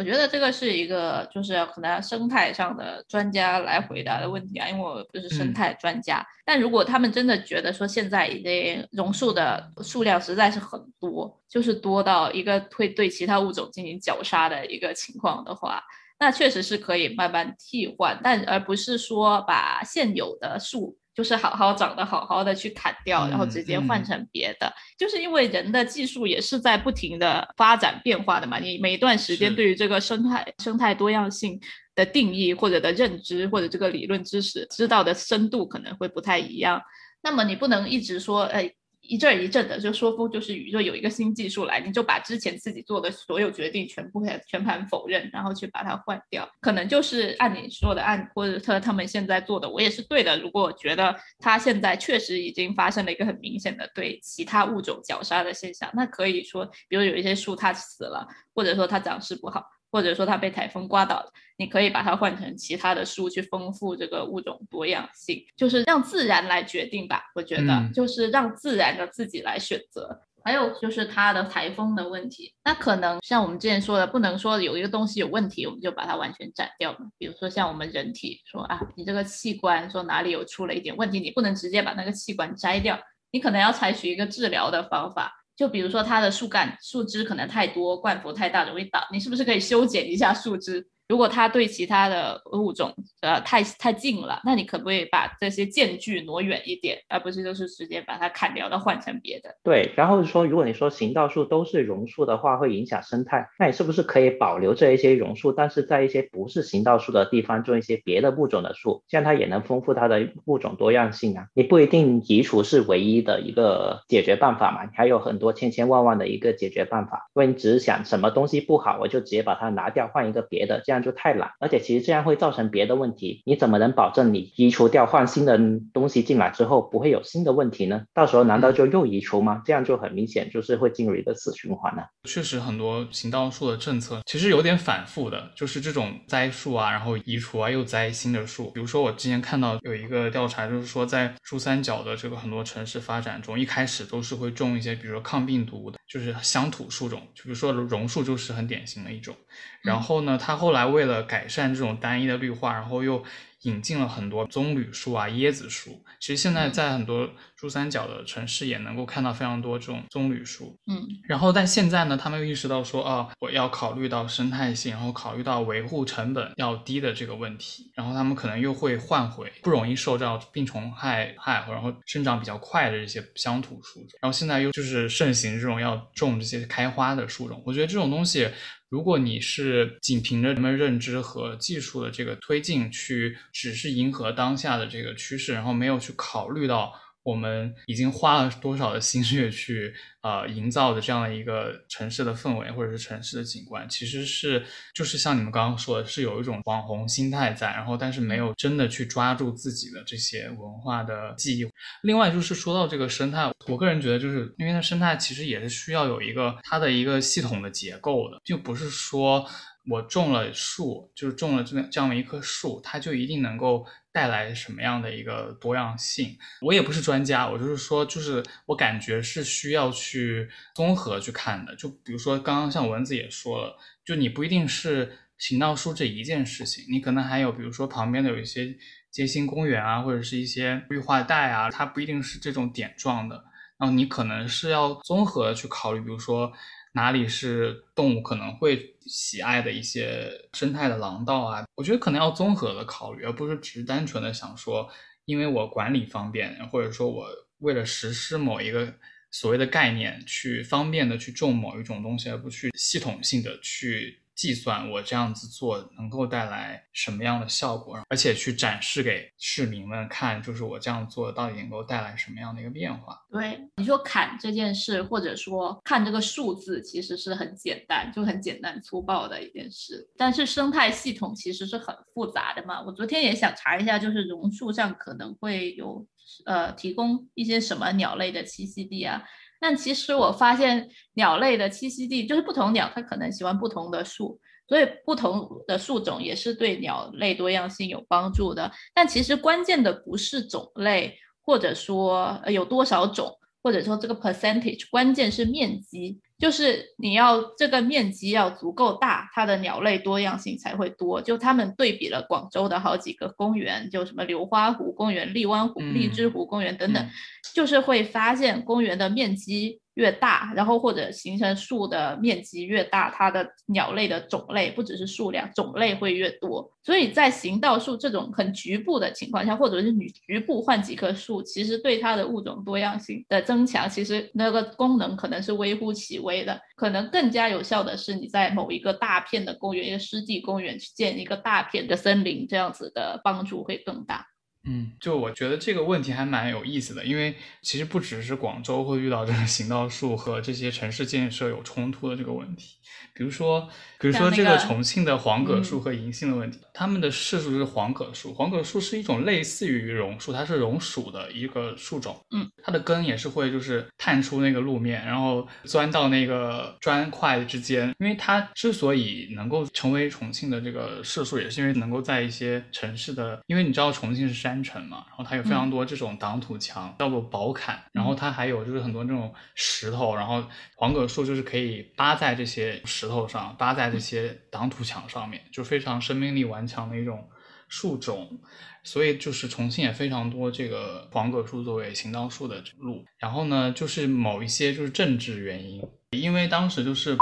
我觉得这个是一个，就是可能生态上的专家来回答的问题啊，因为我不是生态专家。但如果他们真的觉得说现在已经榕树的数量实在是很多，就是多到一个会对其他物种进行绞杀的一个情况的话，那确实是可以慢慢替换，但而不是说把现有的树。就是好好长得好好的去砍掉，然后直接换成别的。就是因为人的技术也是在不停的发展变化的嘛。你每一段时间对于这个生态生态多样性的定义或者的认知或者这个理论知识知道的深度可能会不太一样。那么你不能一直说，哎。一阵一阵的就说服，就是宇宙有一个新技术来，你就把之前自己做的所有决定全部全盘否认，然后去把它换掉。可能就是按你说的，按或者他他们现在做的，我也是对的。如果我觉得他现在确实已经发生了一个很明显的对其他物种绞杀的现象，那可以说，比如有一些树它死了，或者说它长势不好。或者说它被台风刮倒了，你可以把它换成其他的树去丰富这个物种多样性，就是让自然来决定吧。我觉得就是让自然的自己来选择。还有就是它的台风的问题，那可能像我们之前说的，不能说有一个东西有问题，我们就把它完全斩掉嘛。比如说像我们人体说啊，你这个器官说哪里有出了一点问题，你不能直接把那个器官摘掉，你可能要采取一个治疗的方法。就比如说它的树干、树枝可能太多，冠幅太大，容易倒，你是不是可以修剪一下树枝？如果它对其他的物种呃太太近了，那你可不可以把这些间距挪远一点，而不是就是直接把它砍掉，的换成别的？
对，然后说如果你说行道树都是榕树的话，会影响生态，那你是不是可以保留这一些榕树，但是在一些不是行道树的地方种一些别的物种的树，这样它也能丰富它的物种多样性啊？你不一定移除是唯一的一个解决办法嘛，你还有很多千千万万的一个解决办法。如果你只是想什么东西不好，我就直接把它拿掉，换一个别的，这样。就太懒，而且其实这样会造成别的问题。你怎么能保证你移除掉换新的东西进来之后不会有新的问题呢？到时候难道就又移除吗？这样就很明显就是会进入一个死循环了。
确实，很多行道树的政策其实有点反复的，就是这种栽树啊，然后移除啊，又栽新的树。比如说我之前看到有一个调查，就是说在珠三角的这个很多城市发展中，一开始都是会种一些，比如说抗病毒的，就是乡土树种，就比如说榕树就是很典型的一种。然后呢，它后来为了改善这种单一的绿化，然后又引进了很多棕榈树啊、椰子树。其实现在在很多珠三角的城市也能够看到非常多这种棕榈树。
嗯，
然后但现在呢，他们又意识到说，啊，我要考虑到生态性，然后考虑到维护成本要低的这个问题，然后他们可能又会换回不容易受到病虫害害，然后生长比较快的这些乡土树种。然后现在又就是盛行这种要种这些开花的树种。我觉得这种东西。如果你是仅凭着人们认知和技术的这个推进去，只是迎合当下的这个趋势，然后没有去考虑到。我们已经花了多少的心血去呃营造的这样的一个城市的氛围，或者是城市的景观，其实是就是像你们刚刚说的，是有一种网红心态在，然后但是没有真的去抓住自己的这些文化的记忆。另外就是说到这个生态，我个人觉得就是因为它生态其实也是需要有一个它的一个系统的结构的，就不是说我种了树，就是种了这么这样的一棵树，它就一定能够。带来什么样的一个多样性？我也不是专家，我就是说，就是我感觉是需要去综合去看的。就比如说，刚刚像蚊子也说了，就你不一定是行道树这一件事情，你可能还有，比如说旁边的有一些街心公园啊，或者是一些绿化带啊，它不一定是这种点状的，然后你可能是要综合的去考虑，比如说。哪里是动物可能会喜爱的一些生态的廊道啊？我觉得可能要综合的考虑，而不是只是单纯的想说，因为我管理方便，或者说我为了实施某一个所谓的概念，去方便的去种某一种东西，而不去系统性的去。计算我这样子做能够带来什么样的效果，而且去展示给市民们看，就是我这样做到底能够带来什么样的一个变化。
对，你说砍这件事，或者说看这个数字，其实是很简单，就很简单粗暴的一件事。但是生态系统其实是很复杂的嘛。我昨天也想查一下，就是榕树上可能会有呃提供一些什么鸟类的栖息地啊。但其实我发现鸟类的栖息地就是不同鸟，它可能喜欢不同的树，所以不同的树种也是对鸟类多样性有帮助的。但其实关键的不是种类，或者说有多少种，或者说这个 percentage，关键是面积。就是你要这个面积要足够大，它的鸟类多样性才会多。就他们对比了广州的好几个公园，就什么流花湖公园、荔湾湖、荔枝湖公园等等，就是会发现公园的面积。越大，然后或者形成树的面积越大，它的鸟类的种类不只是数量，种类会越多。所以在行道树这种很局部的情况下，或者是你局部换几棵树，其实对它的物种多样性的增强，其实那个功能可能是微乎其微的。可能更加有效的是你在某一个大片的公园，一个湿地公园去建一个大片的森林，这样子的帮助会更大。
嗯，就我觉得这个问题还蛮有意思的，因为其实不只是广州会遇到这个行道树和这些城市建设有冲突的这个问题，比如说，比如说这个重庆的黄葛树和银杏的问题，它们的市树是黄葛树，黄葛树是一种类似于榕树，它是榕属的一个树种，
嗯，
它的根也是会就是探出那个路面，然后钻到那个砖块之间，因为它之所以能够成为重庆的这个市树，也是因为能够在一些城市的，因为你知道重庆是山。山城嘛，然后它有非常多这种挡土墙，叫做宝坎，然后它还有就是很多这种石头，然后黄葛树就是可以扒在这些石头上，扒在这些挡土墙上面，就非常生命力顽强的一种树种，所以就是重庆也非常多这个黄葛树作为行道树的路。然后呢，就是某一些就是政治原因，因为当时就是。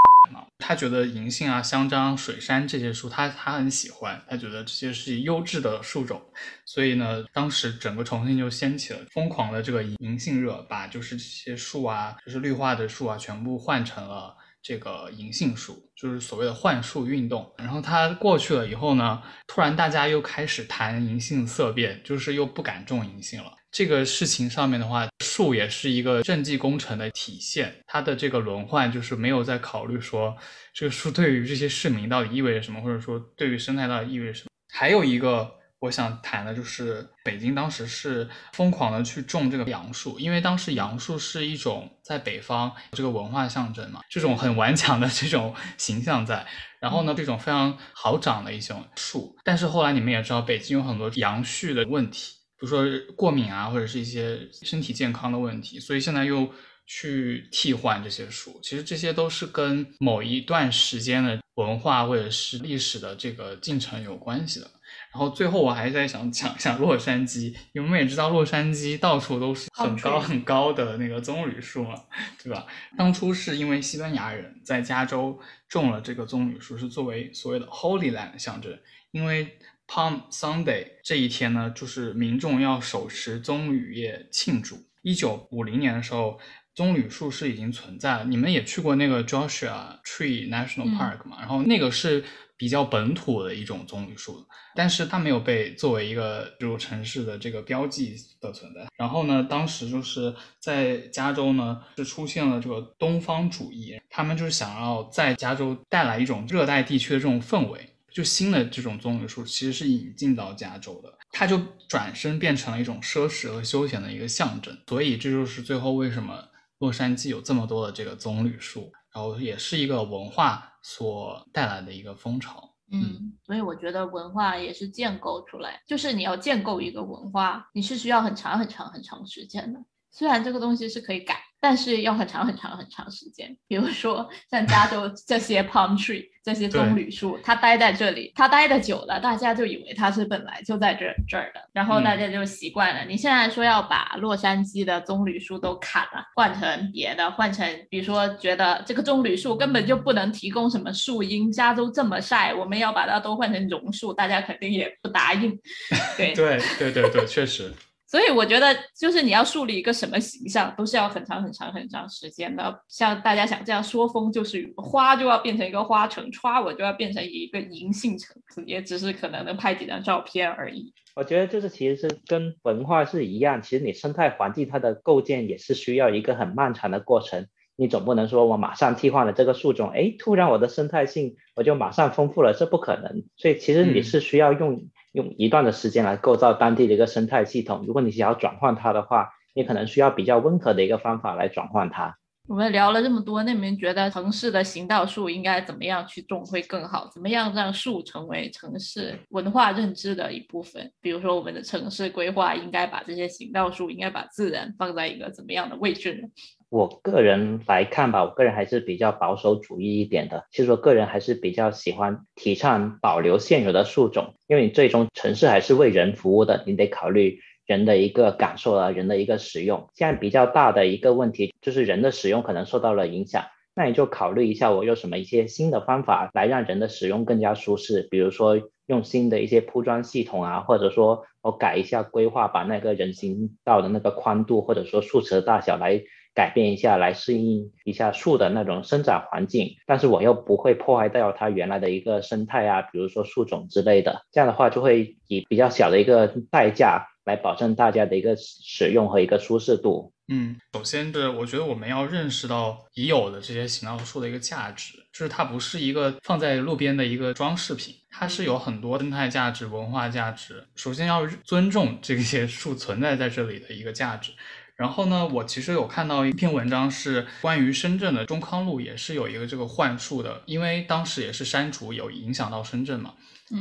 他觉得银杏啊、香樟、水杉这些树，他他很喜欢，他觉得这些是优质的树种，所以呢，当时整个重庆就掀起了疯狂的这个银杏热，把就是这些树啊，就是绿化的树啊，全部换成了这个银杏树，就是所谓的换树运动。然后它过去了以后呢，突然大家又开始谈银杏色变，就是又不敢种银杏了。这个事情上面的话，树也是一个政绩工程的体现。它的这个轮换就是没有在考虑说这个树对于这些市民到底意味着什么，或者说对于生态到底意味着什么。还有一个我想谈的就是北京当时是疯狂的去种这个杨树，因为当时杨树是一种在北方这个文化象征嘛，这种很顽强的这种形象在。然后呢，这种非常好长的一种树，但是后来你们也知道，北京有很多杨絮的问题。比如说过敏啊，或者是一些身体健康的问题，所以现在又去替换这些树。其实这些都是跟某一段时间的文化或者是历史的这个进程有关系的。然后最后我还在想讲一下洛杉矶，因为我们也知道洛杉矶到处都是很高很高的那个棕榈树嘛，对吧？当初是因为西班牙人在加州种了这个棕榈树，是作为所谓的 Holy Land 的象征，因为。Palm Sunday 这一天呢，就是民众要手持棕榈叶庆祝。一九五零年的时候，棕榈树是已经存在了。你们也去过那个 Joshua Tree National Park 嘛？然后那个是比较本土的一种棕榈树，但是它没有被作为一个这种城市的这个标记的存在。然后呢，当时就是在加州呢，是出现了这个东方主义，他们就是想要在加州带来一种热带地区的这种氛围。就新的这种棕榈树其实是引进到加州的，它就转身变成了一种奢侈和休闲的一个象征，所以这就是最后为什么洛杉矶有这么多的这个棕榈树，然后也是一个文化所带来的一个风潮。
嗯，所以我觉得文化也是建构出来，就是你要建构一个文化，你是需要很长很长很长时间的。虽然这个东西是可以改，但是要很长很长很长时间。比如说像加州 这些 palm tree 这些棕榈树，它待在这里，它待的久了，大家就以为它是本来就在这这儿的，然后大家就习惯了。你现在说要把洛杉矶的棕榈树都砍了，换成别的，换成比如说觉得这个棕榈树根本就不能提供什么树荫，加州这么晒，我们要把它都换成榕树，大家肯定也不答应。对
对对对对，确实。
所以我觉得，就是你要树立一个什么形象，都是要很长很长很长时间的。像大家想这样说风就是雨，花就要变成一个花城，歘我就要变成一个银杏城，也只是可能能拍几张照片而已。
我觉得就是其实是跟文化是一样，其实你生态环境它的构建也是需要一个很漫长的过程。你总不能说我马上替换了这个树种，哎，突然我的生态性我就马上丰富了，这不可能。所以其实你是需要用。用一段的时间来构造当地的一个生态系统。如果你想要转换它的话，你可能需要比较温和的一个方法来转换它。
我们聊了这么多，那你们觉得城市的行道树应该怎么样去种会更好？怎么样让树成为城市文化认知的一部分？比如说，我们的城市规划应该把这些行道树，应该把自然放在一个怎么样的位置呢？
我个人来看吧，我个人还是比较保守主义一点的。其实我个人还是比较喜欢提倡保留现有的树种，因为你最终城市还是为人服务的，你得考虑人的一个感受啊，人的一个使用。现在比较大的一个问题就是人的使用可能受到了影响，那你就考虑一下，我有什么一些新的方法来让人的使用更加舒适，比如说用新的一些铺装系统啊，或者说我改一下规划，把那个人行道的那个宽度或者说树池的大小来。改变一下来适应一下树的那种生长环境，但是我又不会破坏掉它原来的一个生态啊，比如说树种之类的，这样的话就会以比较小的一个代价来保证大家的一个使用和一个舒适度。
嗯，首先是我觉得我们要认识到已有的这些行道树的一个价值，就是它不是一个放在路边的一个装饰品，它是有很多生态价值、文化价值。首先要尊重这些树存在在这里的一个价值。然后呢，我其实有看到一篇文章，是关于深圳的中康路，也是有一个这个幻术的，因为当时也是删除有影响到深圳嘛，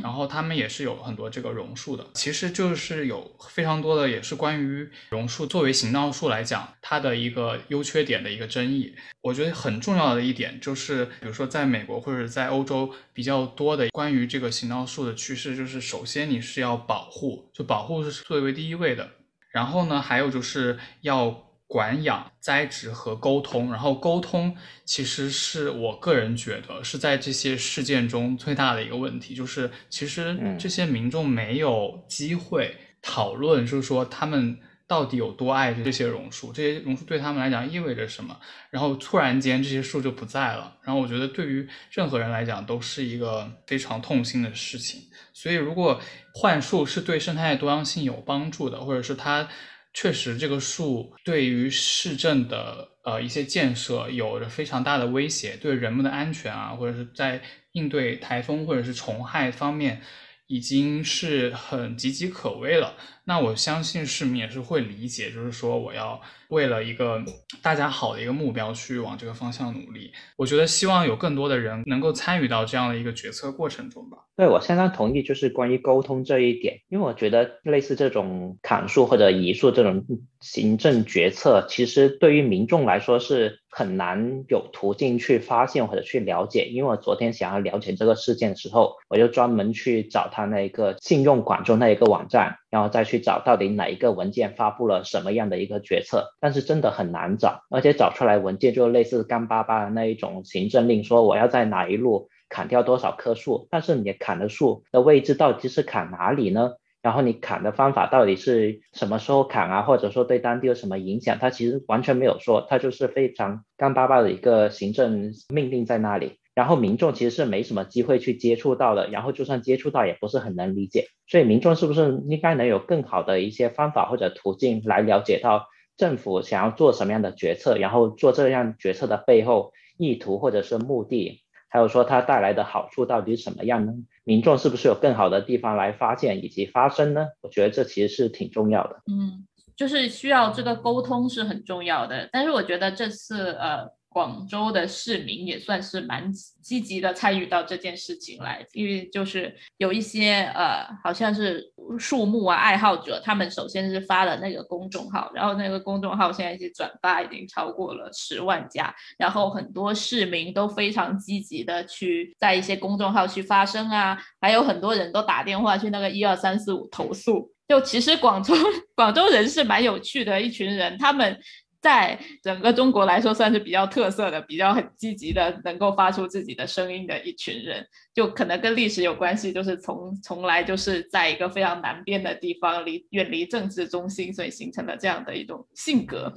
然后他们也是有很多这个榕树的，其实就是有非常多的也是关于榕树作为行道树来讲，它的一个优缺点的一个争议。我觉得很重要的一点就是，比如说在美国或者在欧洲比较多的关于这个行道树的趋势，就是首先你是要保护，就保护是作为第一位的。然后呢，还有就是要管养、栽植和沟通。然后沟通其实是我个人觉得是在这些事件中最大的一个问题，就是其实这些民众没有机会讨论，就是说他们到底有多爱这些榕树，这些榕树对他们来讲意味着什么。然后突然间这些树就不在了，然后我觉得对于任何人来讲都是一个非常痛心的事情。所以，如果换树是对生态多样性有帮助的，或者是它确实这个树对于市政的呃一些建设有着非常大的威胁，对人们的安全啊，或者是在应对台风或者是虫害方面已经是很岌岌可危了，那我相信市民也是会理解，就是说我要。为了一个大家好的一个目标去往这个方向努力，我觉得希望有更多的人能够参与到这样的一个决策过程中吧。
对我相当同意，就是关于沟通这一点，因为我觉得类似这种砍树或者移树这种行政决策，其实对于民众来说是很难有途径去发现或者去了解。因为我昨天想要了解这个事件的时候，我就专门去找他那一个信用广州那一个网站。然后再去找到底哪一个文件发布了什么样的一个决策，但是真的很难找，而且找出来文件就类似干巴巴的那一种行政令，说我要在哪一路砍掉多少棵树，但是你砍的树的位置到底是砍哪里呢？然后你砍的方法到底是什么时候砍啊？或者说对当地有什么影响？它其实完全没有说，它就是非常干巴巴的一个行政命令在那里。然后民众其实是没什么机会去接触到的，然后就算接触到也不是很能理解，所以民众是不是应该能有更好的一些方法或者途径来了解到政府想要做什么样的决策，然后做这样决策的背后意图或者是目的，还有说它带来的好处到底什么样呢？民众是不是有更好的地方来发现以及发声呢？我觉得这其实是挺重要的。
嗯，就是需要这个沟通是很重要的，但是我觉得这次呃。广州的市民也算是蛮积极的参与到这件事情来，因为就是有一些呃，好像是树木啊爱好者，他们首先是发了那个公众号，然后那个公众号现在是转发已经超过了十万加，然后很多市民都非常积极的去在一些公众号去发声啊，还有很多人都打电话去那个一二三四五投诉。就其实广州 广州人是蛮有趣的一群人，他们。在整个中国来说，算是比较特色的、比较很积极的，能够发出自己的声音的一群人，就可能跟历史有关系，就是从从来就是在一个非常南边的地方，离远离政治中心，所以形成了这样的一种性格。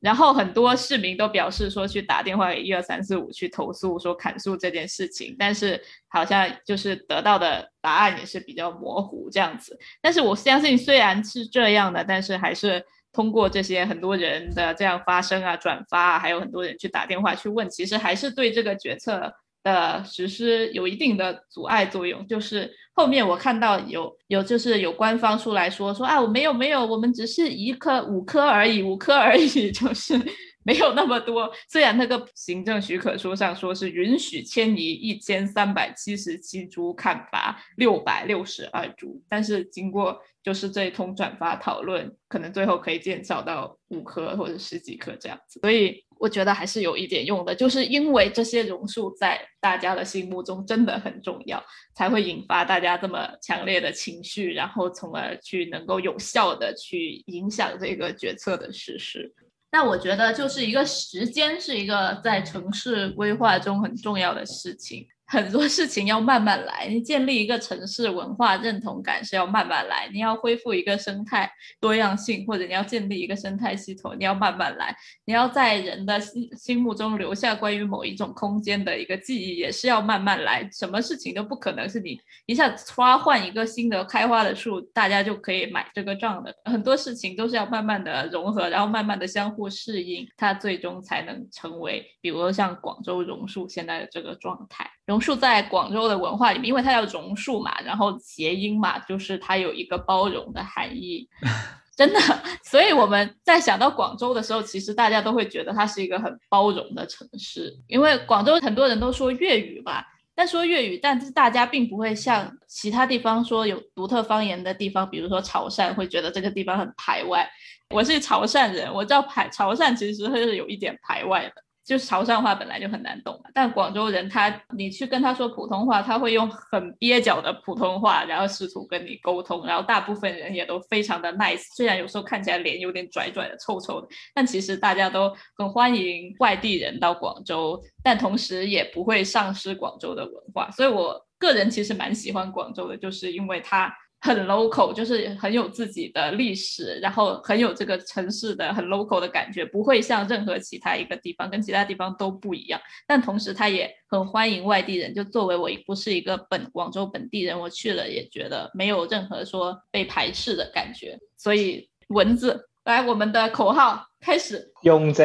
然后很多市民都表示说，去打电话给一二三四五去投诉说砍树这件事情，但是好像就是得到的答案也是比较模糊这样子。但是我相信，虽然是这样的，但是还是。通过这些很多人的这样发声啊、转发啊，还有很多人去打电话去问，其实还是对这个决策的实施有一定的阻碍作用。就是后面我看到有有就是有官方出来说说啊，我没有没有，我们只是一颗五颗而已，五颗而已，就是。没有那么多，虽然那个行政许可书上说是允许迁移一千三百七十七株，砍伐六百六十二株，但是经过就是这一通转发讨论，可能最后可以减少到五棵或者十几棵这样子。所以我觉得还是有一点用的，就是因为这些榕树在大家的心目中真的很重要，才会引发大家这么强烈的情绪，然后从而去能够有效的去影响这个决策的实施。那我觉得就是一个时间是一个在城市规划中很重要的事情。很多事情要慢慢来，你建立一个城市文化认同感是要慢慢来，你要恢复一个生态多样性，或者你要建立一个生态系统，你要慢慢来，你要在人的心心目中留下关于某一种空间的一个记忆，也是要慢慢来。什么事情都不可能是你一下子唰换一个新的开花的树，大家就可以买这个账的。很多事情都是要慢慢的融合，然后慢慢的相互适应，它最终才能成为，比如说像广州榕树现在的这个状态。榕树在广州的文化里面，因为它叫榕树嘛，然后谐音嘛，就是它有一个包容的含义，真的。所以我们在想到广州的时候，其实大家都会觉得它是一个很包容的城市，因为广州很多人都说粤语吧，但说粤语，但是大家并不会像其他地方说有独特方言的地方，比如说潮汕，会觉得这个地方很排外。我是潮汕人，我知道排潮汕其实是有一点排外的。就是潮汕话本来就很难懂嘛，但广州人他，你去跟他说普通话，他会用很蹩脚的普通话，然后试图跟你沟通，然后大部分人也都非常的 nice，虽然有时候看起来脸有点拽拽的、臭臭的，但其实大家都很欢迎外地人到广州，但同时也不会丧失广州的文化，所以我个人其实蛮喜欢广州的，就是因为它。很 local，就是很有自己的历史，然后很有这个城市的很 local 的感觉，不会像任何其他一个地方，跟其他地方都不一样。但同时，他也很欢迎外地人。就作为我不是一个本广州本地人，我去了也觉得没有任何说被排斥的感觉。所以文字来，我们的口号开始：
用者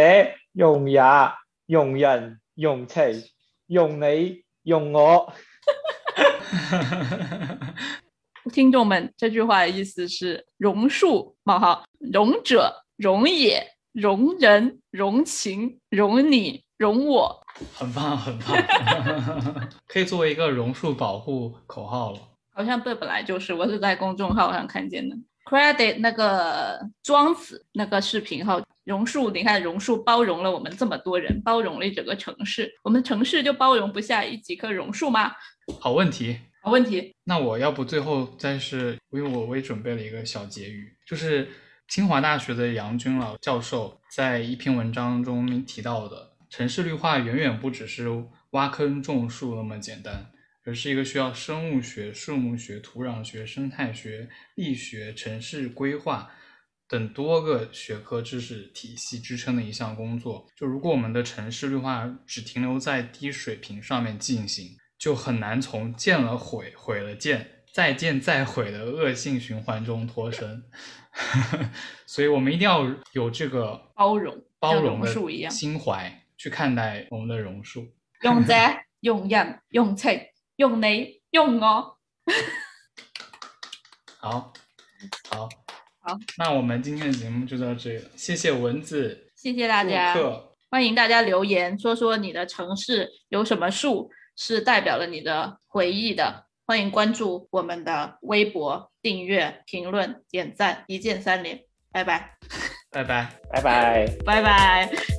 用也，用人用情，用你用我。
听众们，这句话的意思是：榕树冒号，容者容也，容人容情，容你容我，
很棒很棒，可以作为一个榕树保护口号了。
好像这本来就是，我是在公众号上看见的。Credit 那个庄子那个视频号，榕树，你看榕树包容了我们这么多人，包容了整个城市，我们城市就包容不下一几棵榕树吗？
好问题。
好问题，
那我要不最后再是，因为我我也准备了一个小结语，就是清华大学的杨军老教授在一篇文章中提到的，城市绿化远远不只是挖坑种树那么简单，而是一个需要生物学、树木学、土壤学、生态学、力学、城市规划等多个学科知识体系支撑的一项工作。就如果我们的城市绿化只停留在低水平上面进行，就很难从见了毁，毁了见，再见再毁的恶性循环中脱身，所以我们一定要有这个
包容、
包容的心怀去看待我们的榕树。
用者用人用情用你用我。
好，好，
好，
那我们今天的节目就到这里了。谢谢蚊子，
谢谢大家，欢迎大家留言说说你的城市有什么树。是代表了你的回忆的，欢迎关注我们的微博，订阅、评论、点赞，一键三连，拜拜，
拜拜，
拜拜，
拜拜。